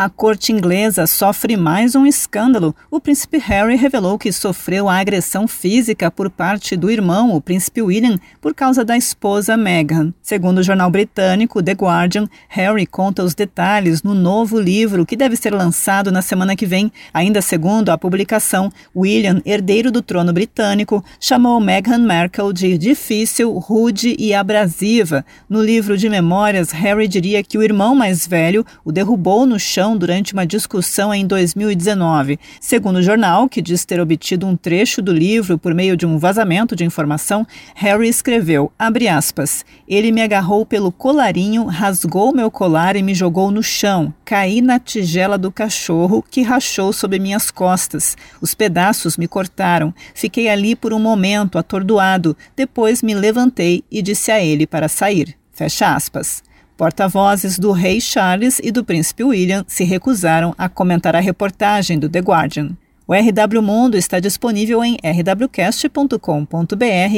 A corte inglesa sofre mais um escândalo. O príncipe Harry revelou que sofreu a agressão física por parte do irmão, o príncipe William, por causa da esposa Meghan. Segundo o jornal britânico The Guardian, Harry conta os detalhes no novo livro que deve ser lançado na semana que vem. Ainda segundo a publicação, William, herdeiro do trono britânico, chamou Meghan Markle de difícil, rude e abrasiva. No livro de memórias, Harry diria que o irmão mais velho o derrubou no chão durante uma discussão em 2019. Segundo o jornal, que diz ter obtido um trecho do livro por meio de um vazamento de informação, Harry escreveu, aspas, ele me agarrou pelo colarinho, rasgou meu colar e me jogou no chão. Caí na tigela do cachorro que rachou sob minhas costas. Os pedaços me cortaram. Fiquei ali por um momento, atordoado. Depois me levantei e disse a ele para sair. Fecha aspas. Porta-vozes do rei Charles e do príncipe William se recusaram a comentar a reportagem do The Guardian. O RW Mundo está disponível em rwcast.com.br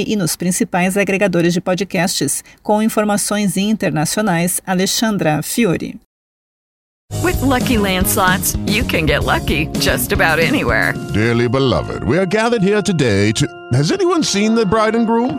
e nos principais agregadores de podcasts, com informações internacionais. Alexandra Fiore. With lucky landslots, you can get lucky just about anywhere. Dearly beloved, we are gathered here today to. Has anyone seen the bride and groom?